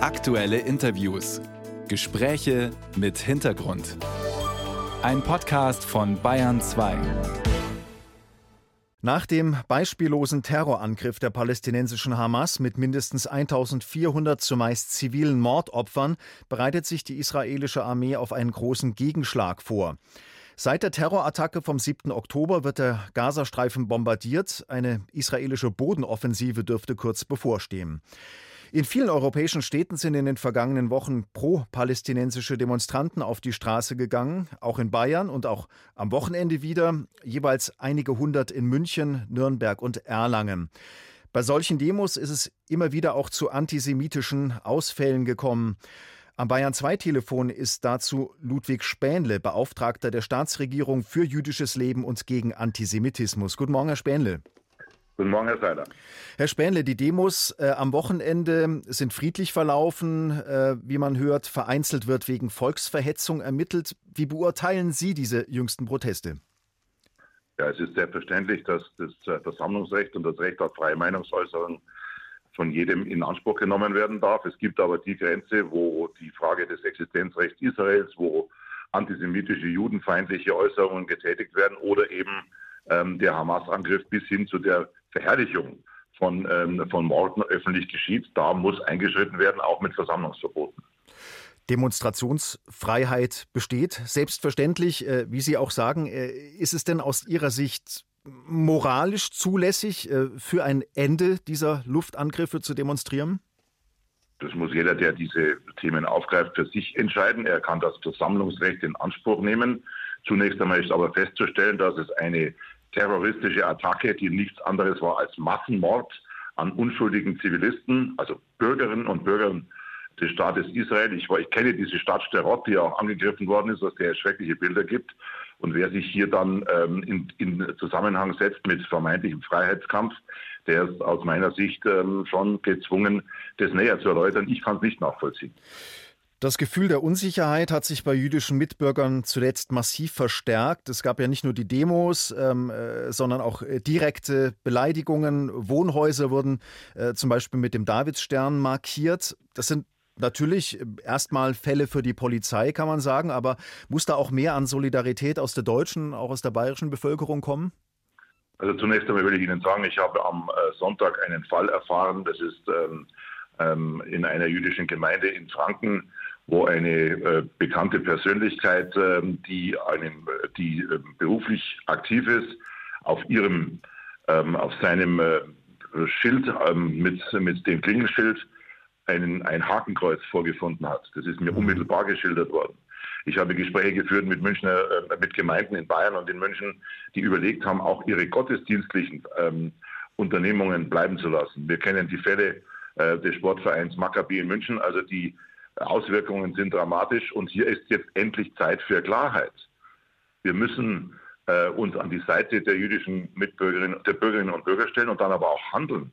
Aktuelle Interviews. Gespräche mit Hintergrund. Ein Podcast von Bayern 2. Nach dem beispiellosen Terrorangriff der palästinensischen Hamas mit mindestens 1400 zumeist zivilen Mordopfern bereitet sich die israelische Armee auf einen großen Gegenschlag vor. Seit der Terrorattacke vom 7. Oktober wird der Gazastreifen bombardiert. Eine israelische Bodenoffensive dürfte kurz bevorstehen. In vielen europäischen Städten sind in den vergangenen Wochen pro-palästinensische Demonstranten auf die Straße gegangen, auch in Bayern und auch am Wochenende wieder, jeweils einige hundert in München, Nürnberg und Erlangen. Bei solchen Demos ist es immer wieder auch zu antisemitischen Ausfällen gekommen. Am Bayern 2 Telefon ist dazu Ludwig Spähnle, Beauftragter der Staatsregierung für jüdisches Leben und gegen Antisemitismus. Guten Morgen, Herr Spähnle. Guten Morgen, Herr Seiler. Herr Spähnle, die Demos äh, am Wochenende sind friedlich verlaufen. Äh, wie man hört, vereinzelt wird wegen Volksverhetzung ermittelt. Wie beurteilen Sie diese jüngsten Proteste? Ja, es ist selbstverständlich, dass das äh, Versammlungsrecht und das Recht auf freie Meinungsäußerung von jedem in Anspruch genommen werden darf. Es gibt aber die Grenze, wo die Frage des Existenzrechts Israels, wo antisemitische, judenfeindliche Äußerungen getätigt werden oder eben ähm, der Hamas-Angriff bis hin zu der Verherrlichung von, ähm, von Morden öffentlich geschieht. Da muss eingeschritten werden, auch mit Versammlungsverboten. Demonstrationsfreiheit besteht. Selbstverständlich, äh, wie Sie auch sagen, äh, ist es denn aus Ihrer Sicht moralisch zulässig, äh, für ein Ende dieser Luftangriffe zu demonstrieren? Das muss jeder, der diese Themen aufgreift, für sich entscheiden. Er kann das Versammlungsrecht in Anspruch nehmen. Zunächst einmal ist aber festzustellen, dass es eine terroristische Attacke, die nichts anderes war als Massenmord an unschuldigen Zivilisten, also Bürgerinnen und Bürgern des Staates Israel. Ich, ich kenne diese Stadt Sterot, die auch angegriffen worden ist, aus der es schreckliche Bilder gibt. Und wer sich hier dann ähm, in, in, Zusammenhang setzt mit vermeintlichem Freiheitskampf, der ist aus meiner Sicht ähm, schon gezwungen, das näher zu erläutern. Ich kann es nicht nachvollziehen. Das Gefühl der Unsicherheit hat sich bei jüdischen Mitbürgern zuletzt massiv verstärkt. Es gab ja nicht nur die Demos, ähm, äh, sondern auch äh, direkte Beleidigungen. Wohnhäuser wurden äh, zum Beispiel mit dem Davidsstern markiert. Das sind natürlich äh, erstmal Fälle für die Polizei, kann man sagen, aber muss da auch mehr an Solidarität aus der deutschen, auch aus der bayerischen Bevölkerung kommen? Also zunächst einmal will ich Ihnen sagen, ich habe am Sonntag einen Fall erfahren. Das ist ähm, ähm, in einer jüdischen Gemeinde in Franken wo eine äh, bekannte Persönlichkeit, äh, die, einem, die äh, beruflich aktiv ist, auf ihrem, ähm, auf seinem äh, Schild ähm, mit, mit dem Klingelschild einen, ein Hakenkreuz vorgefunden hat. Das ist mir mhm. unmittelbar geschildert worden. Ich habe Gespräche geführt mit Münchner, äh, mit Gemeinden in Bayern und in München, die überlegt haben, auch ihre gottesdienstlichen ähm, Unternehmungen bleiben zu lassen. Wir kennen die Fälle äh, des Sportvereins Maccabi in München, also die Auswirkungen sind dramatisch und hier ist jetzt endlich Zeit für Klarheit. Wir müssen äh, uns an die Seite der jüdischen Mitbürgerinnen, der Bürgerinnen und Bürger stellen und dann aber auch handeln.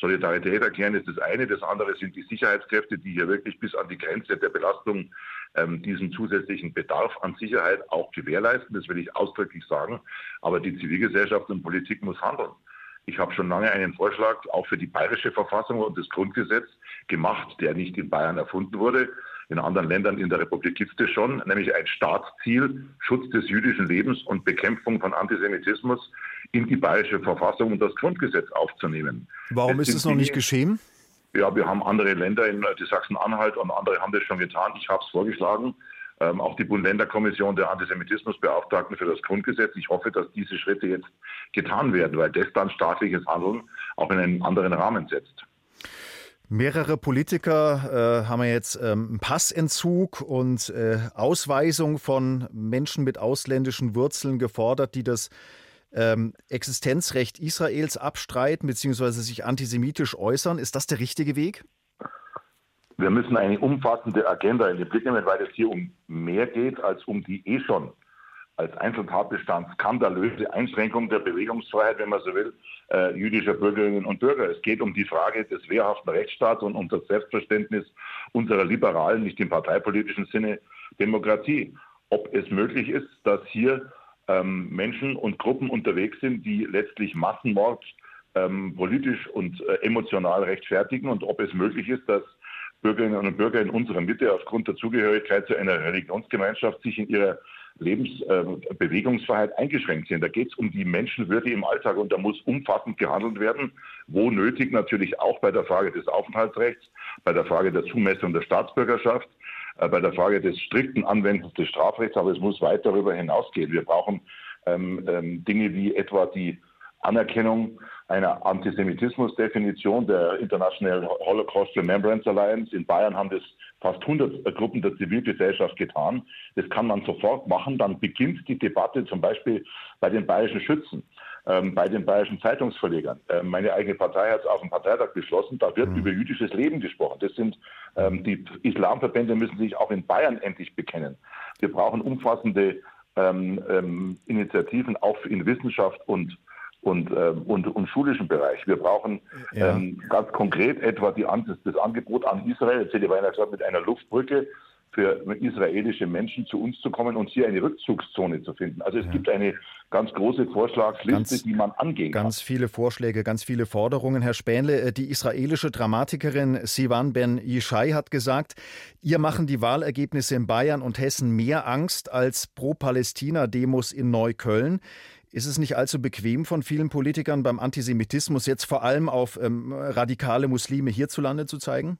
Solidarität erklären ist das eine, das andere sind die Sicherheitskräfte, die hier wirklich bis an die Grenze der Belastung ähm, diesen zusätzlichen Bedarf an Sicherheit auch gewährleisten. Das will ich ausdrücklich sagen. Aber die Zivilgesellschaft und Politik muss handeln. Ich habe schon lange einen Vorschlag auch für die bayerische Verfassung und das Grundgesetz gemacht, der nicht in Bayern erfunden wurde. In anderen Ländern in der Republik gibt es das schon, nämlich ein Staatsziel, Schutz des jüdischen Lebens und Bekämpfung von Antisemitismus in die bayerische Verfassung und das Grundgesetz aufzunehmen. Warum das ist es noch nicht geschehen? Ja, wir haben andere Länder, in die Sachsen-Anhalt und andere haben das schon getan. Ich habe es vorgeschlagen ähm, auch die Bund-Länder-Kommission der Antisemitismusbeauftragten für das Grundgesetz. Ich hoffe, dass diese Schritte jetzt getan werden, weil das dann staatliches Handeln auch in einen anderen Rahmen setzt. Mehrere Politiker äh, haben jetzt ähm, Passentzug und äh, Ausweisung von Menschen mit ausländischen Wurzeln gefordert, die das ähm, Existenzrecht Israels abstreiten bzw. sich antisemitisch äußern. Ist das der richtige Weg? Wir müssen eine umfassende Agenda in den Blick nehmen, weil es hier um mehr geht als um die eh schon als Einzeltatbestand skandalöse Einschränkung der Bewegungsfreiheit, wenn man so will, äh, jüdischer Bürgerinnen und Bürger. Es geht um die Frage des wehrhaften Rechtsstaats und um das Selbstverständnis unserer liberalen, nicht im parteipolitischen Sinne, Demokratie. Ob es möglich ist, dass hier ähm, Menschen und Gruppen unterwegs sind, die letztlich Massenmord ähm, politisch und äh, emotional rechtfertigen und ob es möglich ist, dass Bürgerinnen und Bürger in unserer Mitte aufgrund der Zugehörigkeit zu einer Religionsgemeinschaft sich in ihrer Lebensbewegungsfreiheit äh, eingeschränkt sind. Da geht es um die Menschenwürde im Alltag und da muss umfassend gehandelt werden, wo nötig natürlich auch bei der Frage des Aufenthaltsrechts, bei der Frage der Zumessung der Staatsbürgerschaft, äh, bei der Frage des strikten Anwendens des Strafrechts, aber es muss weit darüber hinausgehen. Wir brauchen ähm, ähm, Dinge wie etwa die Anerkennung einer Antisemitismusdefinition der International Holocaust Remembrance Alliance. In Bayern haben das fast 100 Gruppen der Zivilgesellschaft getan. Das kann man sofort machen. Dann beginnt die Debatte zum Beispiel bei den bayerischen Schützen, ähm, bei den bayerischen Zeitungsverlegern. Ähm, meine eigene Partei hat es auf dem Parteitag beschlossen. Da wird mhm. über jüdisches Leben gesprochen. Das sind ähm, die Islamverbände müssen sich auch in Bayern endlich bekennen. Wir brauchen umfassende ähm, ähm, Initiativen auch in Wissenschaft und und, äh, und, und schulischen Bereich. Wir brauchen ja. ähm, ganz konkret etwa die, das Angebot an Israel, jetzt hätte ich gesagt, mit einer Luftbrücke für israelische Menschen zu uns zu kommen und hier eine Rückzugszone zu finden. Also es ja. gibt eine ganz große Vorschlagsliste, ganz, die man angehen kann. Ganz viele Vorschläge, ganz viele Forderungen. Herr Spähnle, äh, die israelische Dramatikerin Sivan Ben Yishai hat gesagt, ihr machen die Wahlergebnisse in Bayern und Hessen mehr Angst als Pro-Palästina-Demos in Neukölln. Ist es nicht allzu bequem von vielen Politikern beim Antisemitismus jetzt vor allem auf ähm, radikale Muslime hierzulande zu zeigen?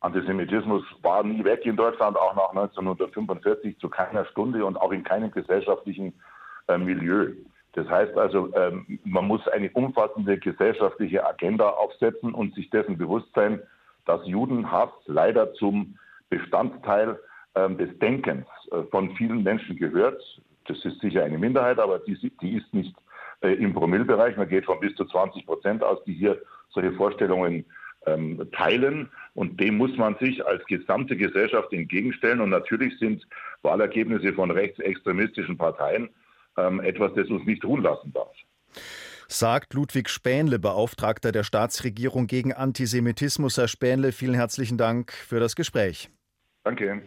Antisemitismus war nie weg in Deutschland, auch nach 1945 zu keiner Stunde und auch in keinem gesellschaftlichen äh, Milieu. Das heißt also, ähm, man muss eine umfassende gesellschaftliche Agenda aufsetzen und sich dessen bewusst sein, dass Judenhass leider zum Bestandteil ähm, des Denkens äh, von vielen Menschen gehört. Das ist sicher eine Minderheit, aber die, die ist nicht äh, im Promillbereich. Man geht von bis zu 20 Prozent aus, die hier solche Vorstellungen ähm, teilen. Und dem muss man sich als gesamte Gesellschaft entgegenstellen. Und natürlich sind Wahlergebnisse von rechtsextremistischen Parteien ähm, etwas, das uns nicht ruhen lassen darf. Sagt Ludwig Spähnle, Beauftragter der Staatsregierung gegen Antisemitismus. Herr Spähnle, vielen herzlichen Dank für das Gespräch. Danke.